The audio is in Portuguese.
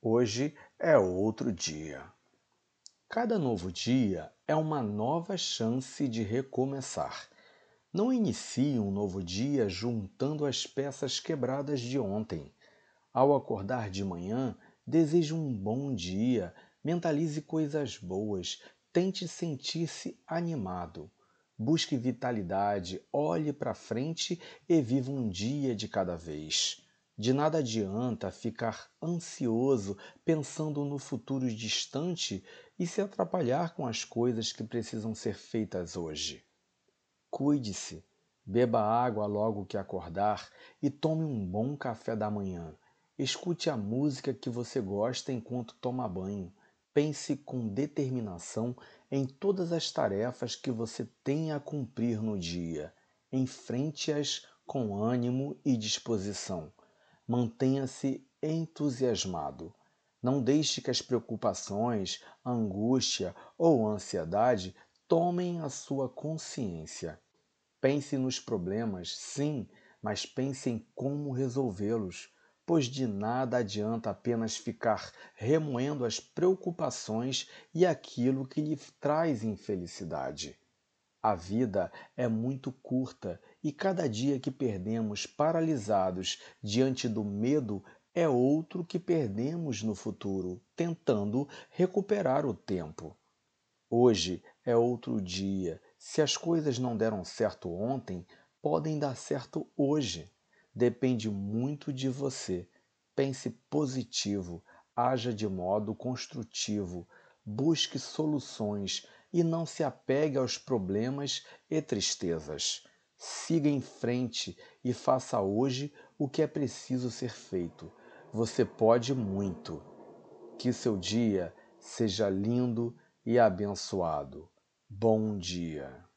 Hoje é outro dia. Cada novo dia é uma nova chance de recomeçar. Não inicie um novo dia juntando as peças quebradas de ontem. Ao acordar de manhã, deseje um bom dia, mentalize coisas boas, tente sentir-se animado. Busque vitalidade, olhe para frente e viva um dia de cada vez. De nada adianta ficar ansioso pensando no futuro distante e se atrapalhar com as coisas que precisam ser feitas hoje. Cuide-se, beba água logo que acordar e tome um bom café da manhã. Escute a música que você gosta enquanto toma banho. Pense com determinação em todas as tarefas que você tem a cumprir no dia. Enfrente-as com ânimo e disposição. Mantenha-se entusiasmado. Não deixe que as preocupações, angústia ou ansiedade tomem a sua consciência. Pense nos problemas, sim, mas pense em como resolvê-los, pois de nada adianta apenas ficar remoendo as preocupações e aquilo que lhe traz infelicidade. A vida é muito curta e cada dia que perdemos paralisados diante do medo é outro que perdemos no futuro, tentando recuperar o tempo. Hoje é outro dia. Se as coisas não deram certo ontem, podem dar certo hoje. Depende muito de você. Pense positivo, haja de modo construtivo, busque soluções e não se apegue aos problemas e tristezas. Siga em frente e faça hoje o que é preciso ser feito. Você pode muito. Que seu dia seja lindo e abençoado. Bom dia.